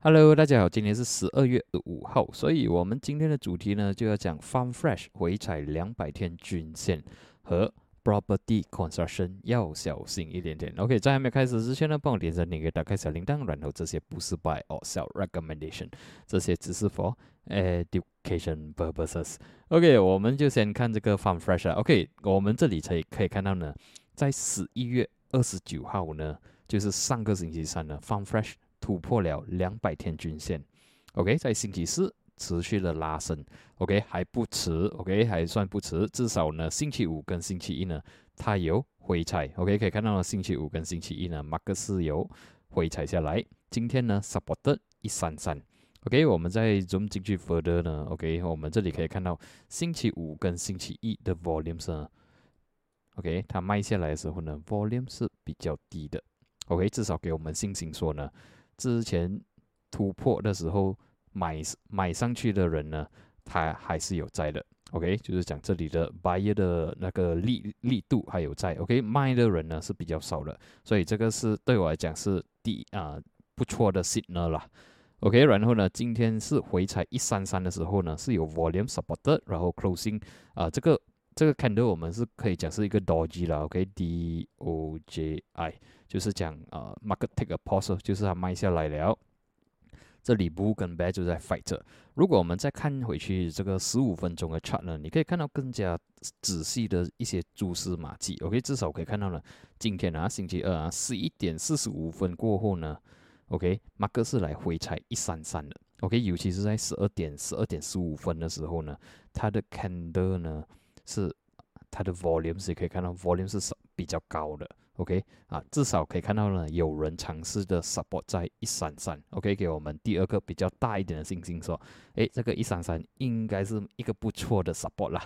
Hello，大家好，今天是十二月五号，所以我们今天的主题呢就要讲 Farm Fresh 回踩两百天均线和 Property Construction 要小心一点点。OK，在还没开始之前呢，帮我点赞、订阅、打开小铃铛，然后这些不是 Buy or Sell Recommendation，这些只是 For Education purposes。OK，我们就先看这个 Farm Fresh。OK，我们这里可以可以看到呢，在十一月二十九号呢，就是上个星期三呢，Farm Fresh。突破了两百天均线，OK，在星期四持续的拉升，OK，还不迟，OK，还算不迟，至少呢，星期五跟星期一呢，它有回踩，OK，可以看到星期五跟星期一呢，马克思有回踩下来，今天呢，support 一三三，OK，我们再 zoom 进去 further 呢，OK，我们这里可以看到星期五跟星期一的 volumes 呢，OK，它卖下来的时候呢，volume 是比较低的，OK，至少给我们信心说呢。之前突破的时候买买上去的人呢，他还是有在的。OK，就是讲这里的 buyer 的那个力力度还有在。OK，卖的人呢是比较少的，所以这个是对我来讲是第啊不错的 signal 啦。OK，然后呢，今天是回踩一三三的时候呢是有 volume supported，然后 closing 啊这个这个 candle 我们是可以讲是一个 doji 了。OK，D O J I。就是讲呃，market take a pause，就是它卖下来了。这里 bull 跟 bear 就在 fight。如果我们再看回去这个十五分钟的 chart 呢，你可以看到更加仔细的一些蛛丝马迹。OK，至少可以看到呢，今天啊，星期二啊，十一点四十五分过后呢，OK，马克是来回踩一三三的。OK，尤其是在十二点十二点十五分的时候呢，它的 candle 呢是它的 volume 是可以看到 volume 是比较高的。OK 啊，至少可以看到呢，有人尝试的 support 在一三三，OK，给我们第二个比较大一点的信心，说，诶，这个一三三应该是一个不错的 support 啦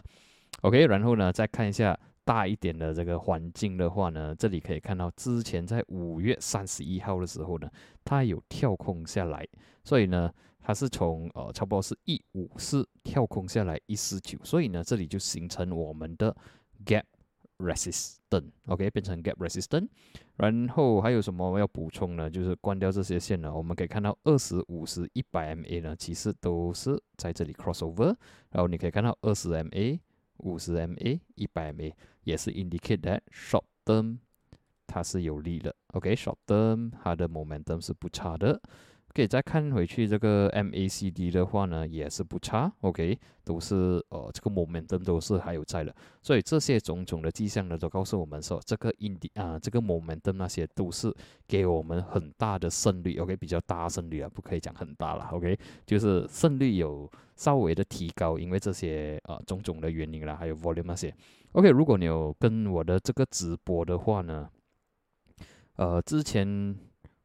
，OK，然后呢，再看一下大一点的这个环境的话呢，这里可以看到之前在五月三十一号的时候呢，它有跳空下来，所以呢，它是从呃差不多是一五四跳空下来一四九，所以呢，这里就形成我们的 gap。resistant，OK，变成 gap resistant，然后还有什么要补充呢？就是关掉这些线呢，我们可以看到二十五十一百 MA 呢，其实都是在这里 crossover，然后你可以看到二十 MA、五十 MA、一百 MA 也是 indicate that short term 它是有利的，OK，short term 它的 momentum 是不差的。可以再看回去这个 MACD 的话呢，也是不差，OK，都是呃这个 momentum 都是还有在的，所以这些种种的迹象呢，都告诉我们说，这个 indi 啊这个 momentum 那些都是给我们很大的胜率，OK，比较大胜率啊，不可以讲很大了，OK，就是胜率有稍微的提高，因为这些呃种种的原因啦，还有 volume 那些，OK，如果你有跟我的这个直播的话呢，呃之前。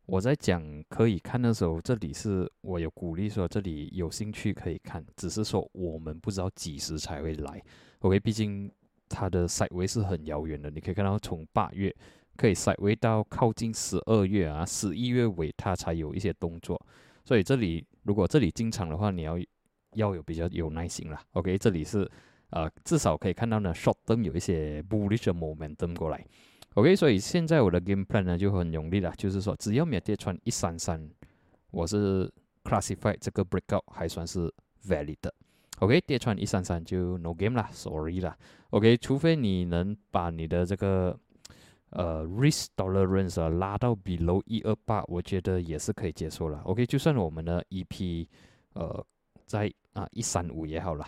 我在讲可以看的时候，这里是我有鼓励说这里有兴趣可以看，只是说我们不知道几时才会来。OK，毕竟它的赛位是很遥远的，你可以看到从八月可以赛位到靠近十二月啊，十一月尾它才有一些动作。所以这里如果这里进场的话，你要要有比较有耐心啦。OK，这里是呃至少可以看到呢，short term 有一些 bullish momentum 过来。OK，所以现在我的 game plan 呢就很容易了，就是说只要没有跌穿一三三，我是 classify 这个 breakout 还算是 valid 的。OK，跌穿一三三就 no game 啦，sorry 啦。OK，除非你能把你的这个呃 risk tolerance 啊拉到 below 一二八，我觉得也是可以接受了。OK，就算我们的 EP 呃在啊一三五也好了。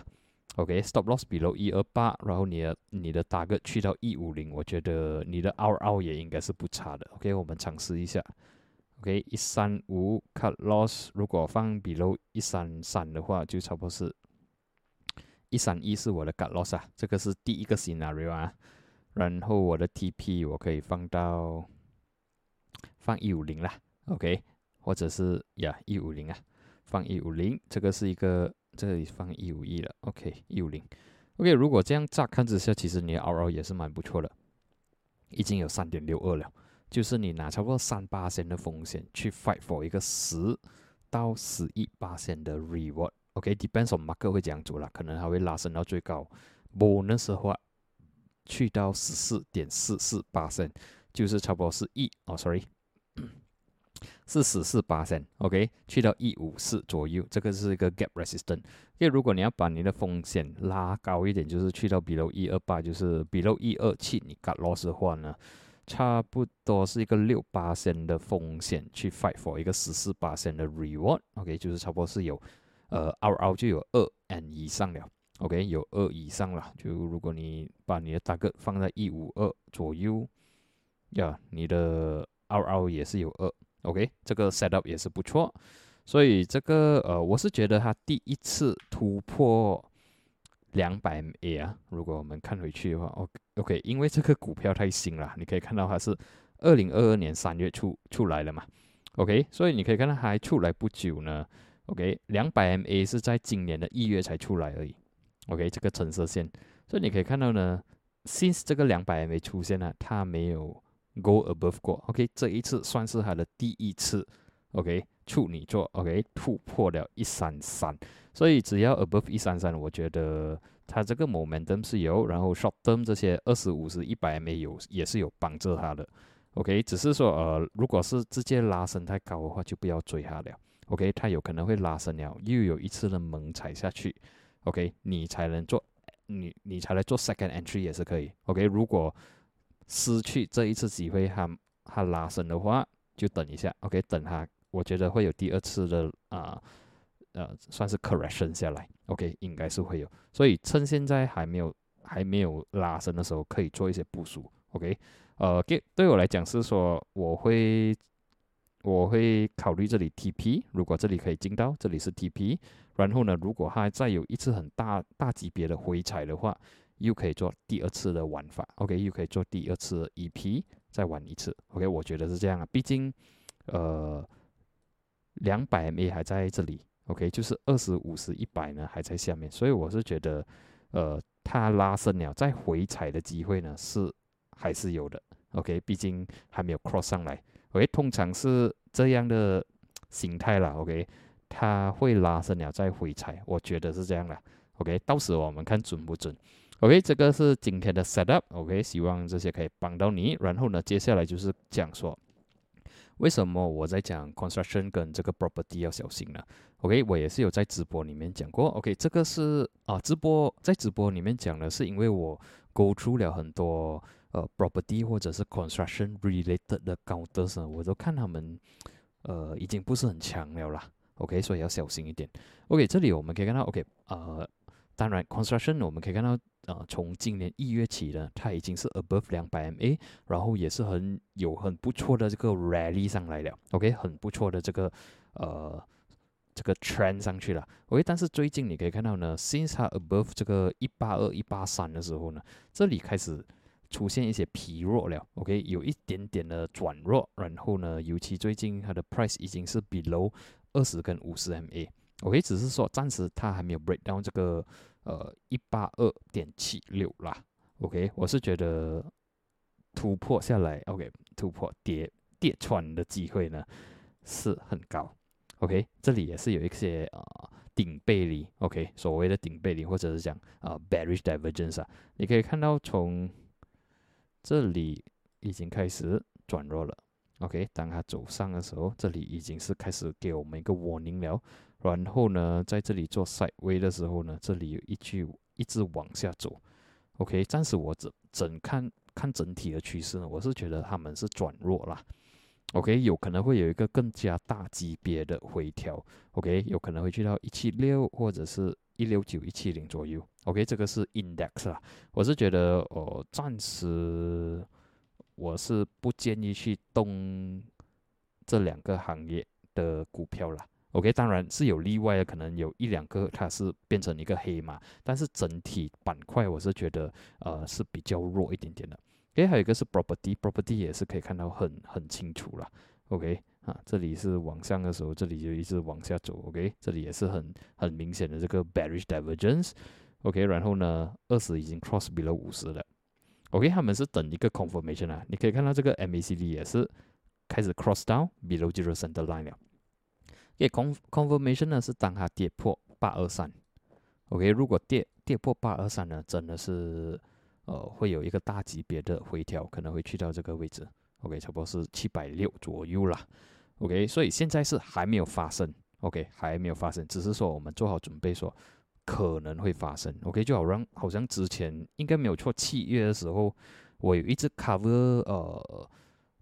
OK，stop loss below 一二八，然后你的你的 target 去到一五零，我觉得你的 RR 也应该是不差的。OK，我们尝试一下。OK，一三五 cut loss，如果放 below 一三三的话，就差不多是一三一是我的 cut loss 啊，这个是第一个 scenario 啊。然后我的 TP 我可以放到放一五零啦，OK，或者是呀一五零啊，放一五零，这个是一个。这里放一五一了，OK，一五零，OK。如果这样乍看之下，其实你的 RO 也是蛮不错的，已经有三点六二了。就是你拿超过三八线的风险去 fight for 一个十到十一八线的 reward，OK，depends on Mark 会这样做了，可能还会拉升到最高。bonus 的话，去到十四点四四八线，就是差不多是一哦，sorry，是十四八线，OK，去到一五四左右，这个是一个 gap resistance。因为如果你要把你的风险拉高一点，就是去到 below 一二八，就是 below 一二七，你 cut loss 的话呢，差不多是一个六八线的风险去 fight for 一个十四八线的 reward，OK，就是差不多是有，呃，R R 就有二 N 以上了，OK，有二以上了，就如果你把你的大个放在一五二左右，呀，你的 R R 也是有二。OK，这个 setup 也是不错，所以这个呃，我是觉得它第一次突破两百 MA 啊。如果我们看回去的话，OK，OK，因为这个股票太新了，你可以看到它是二零二二年三月出出来的嘛。OK，所以你可以看到它还出来不久呢。OK，两百 MA 是在今年的一月才出来而已。OK，这个橙色线，所以你可以看到呢，since 这个两百 MA 出现了，它没有。Go above 过，OK，这一次算是他的第一次，OK，处女座，OK，突破了一三三，所以只要 above 一三三，我觉得它这个 momentum 是有，然后 short term 这些二十五十一百 MA 有也是有帮助它的，OK，只是说呃，如果是直接拉升太高的话，就不要追它了，OK，它有可能会拉升了，又有一次的猛踩下去，OK，你才能做，你你才来做 second entry 也是可以，OK，如果失去这一次机会，它它拉升的话，就等一下，OK，等它，我觉得会有第二次的啊，呃，算是 correction 下来，OK，应该是会有，所以趁现在还没有还没有拉升的时候，可以做一些部署，OK，呃，给对我来讲是说，我会我会考虑这里 TP，如果这里可以进到，这里是 TP，然后呢，如果它再有一次很大大级别的回踩的话。又可以做第二次的玩法，OK，又可以做第二次 EP，再玩一次，OK，我觉得是这样啊。毕竟，呃，两百 MA 还在这里，OK，就是二十五十一百呢还在下面，所以我是觉得，呃，它拉升了再回踩的机会呢是还是有的，OK，毕竟还没有 cross 上来，OK，通常是这样的形态啦，OK，它会拉升了再回踩，我觉得是这样的，OK，到时我们看准不准。OK，这个是今天的 setup。OK，希望这些可以帮到你。然后呢，接下来就是讲说，为什么我在讲 construction 跟这个 property 要小心呢？OK，我也是有在直播里面讲过。OK，这个是啊，直播在直播里面讲的是因为我 go through 了很多呃 property 或者是 construction related 的高德生，我都看他们呃已经不是很强了啦。OK，所以要小心一点。OK，这里我们可以看到，OK，呃，当然 construction 我们可以看到。呃，从今年一月起呢，它已经是 above 两百 MA，然后也是很有很不错的这个 rally 上来了，OK，很不错的这个呃这个 trend 上去了，OK，但是最近你可以看到呢，since 它 above 这个一八二一八三的时候呢，这里开始出现一些疲弱了，OK，有一点点的转弱，然后呢，尤其最近它的 price 已经是 below 二十跟五十 MA OK，只是说暂时它还没有 break down 这个。呃，一八二点七六啦，OK，我是觉得突破下来，OK，突破跌跌穿的机会呢是很高，OK，这里也是有一些啊顶背离，OK，所谓的顶背离或者是讲啊 bearish divergence 啊，你可以看到从这里已经开始转弱了，OK，当它走上的时候，这里已经是开始给我们一个 warning 了。然后呢，在这里做 side way 的时候呢，这里有一句一直往下走，OK，暂时我整整看看整体的趋势呢，我是觉得他们是转弱啦，OK，有可能会有一个更加大级别的回调，OK，有可能会去到一七六或者是一六九一七零左右，OK，这个是 index 啦，我是觉得哦，暂时我是不建议去动这两个行业的股票啦。OK，当然是有例外的，可能有一两个它是变成一个黑马，但是整体板块我是觉得呃是比较弱一点点的。OK，还有一个是 property，property 也是可以看到很很清楚了。OK，啊，这里是往上的时候，这里就一直往下走。OK，这里也是很很明显的这个 bearish divergence。OK，然后呢，二十已经 cross below 五十了。OK，他们是等一个 confirmation 啊，你可以看到这个 MACD 也是开始 cross down below zero center line 了。给 con confirmation 呢是当它跌破八二三，OK，如果跌跌破八二三呢，真的是呃会有一个大级别的回调，可能会去到这个位置，OK，差不多是七百六左右啦 OK，所以现在是还没有发生，OK，还没有发生，只是说我们做好准备，说可能会发生，OK，就好像好像之前应该没有错，七月的时候我有一直 cover 呃。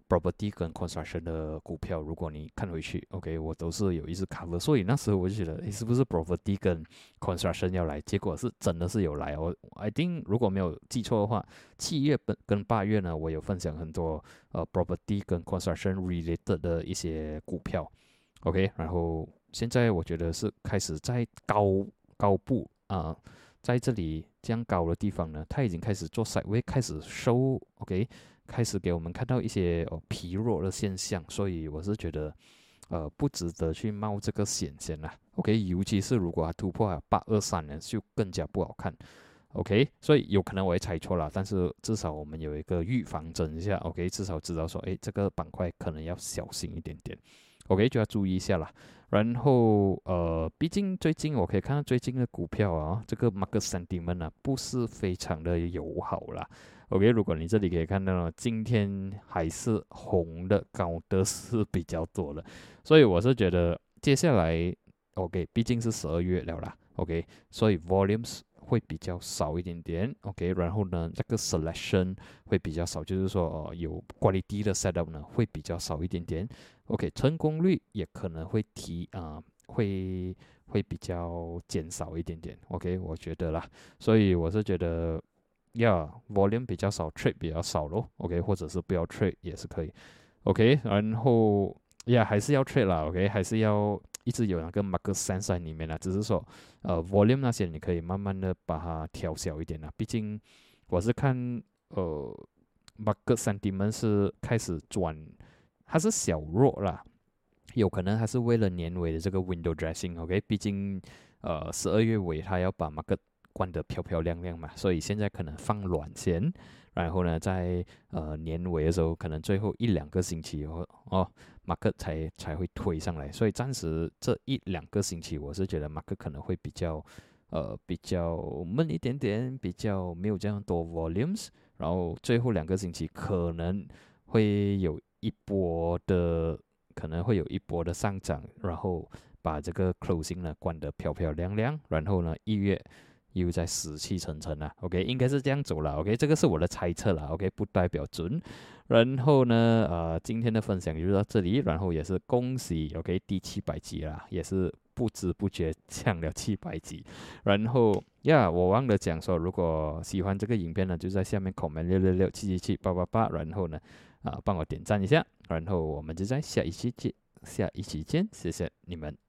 Property 跟 construction 的股票，如果你看回去，OK，我都是有一直 cover，所以那时候我就觉得，诶，是不是 property 跟 construction 要来？结果是真的是有来哦。I think 如果没有记错的话，七月本跟八月呢，我有分享很多呃 property 跟 construction related 的一些股票，OK，然后现在我觉得是开始在高高部啊，在这里这样高的地方呢，它已经开始做 side way，开始收，OK。开始给我们看到一些哦疲弱的现象，所以我是觉得，呃，不值得去冒这个险先啦。OK，尤其是如果它突破八二三呢，就更加不好看。OK，所以有可能我会猜错了，但是至少我们有一个预防针一下。OK，至少知道说，哎，这个板块可能要小心一点点。OK，就要注意一下啦。然后，呃，毕竟最近我可以看到最近的股票啊，这个 market sentiment 啊，不是非常的友好啦。OK，如果你这里可以看到，今天还是红的高的是比较多的，所以我是觉得接下来 OK，毕竟是十二月了啦，OK，所以 volumes 会比较少一点点，OK，然后呢，这个 selection 会比较少，就是说有 quality 的 setup 呢会比较少一点点，OK，成功率也可能会提啊，会会比较减少一点点，OK，我觉得啦，所以我是觉得。Yeah, volume 比较少，trade 比较少咯。OK，或者是不要 trade 也是可以。OK，然后，Yeah，还是要 trade 啦。OK，还是要一直有那个 market sense 在里面啦。只是说，呃，volume 那些你可以慢慢的把它调小一点啦。毕竟我是看，呃，market sentiment 是开始转，它是小弱啦。有可能还是为了年尾的这个 window dressing。OK，毕竟，呃，十二月尾它要把 market 关得漂漂亮亮嘛，所以现在可能放软先，然后呢，在呃年尾的时候，可能最后一两个星期哦哦，马克才才会推上来，所以暂时这一两个星期，我是觉得马克可能会比较呃比较闷一点点，比较没有这样多 volumes，然后最后两个星期可能会有一波的，可能会有一波的上涨，然后把这个 closing 呢关得漂漂亮亮，然后呢一月。又在死气沉沉了，OK，应该是这样走了，OK，这个是我的猜测了，OK，不代表准。然后呢，呃，今天的分享就到这里，然后也是恭喜，OK，第七百集了，也是不知不觉降了七百集。然后呀，我忘了讲说，如果喜欢这个影片呢，就在下面 comment 六六六七七七八八八，然后呢，啊，帮我点赞一下，然后我们就在下一期见，下一期见，谢谢你们。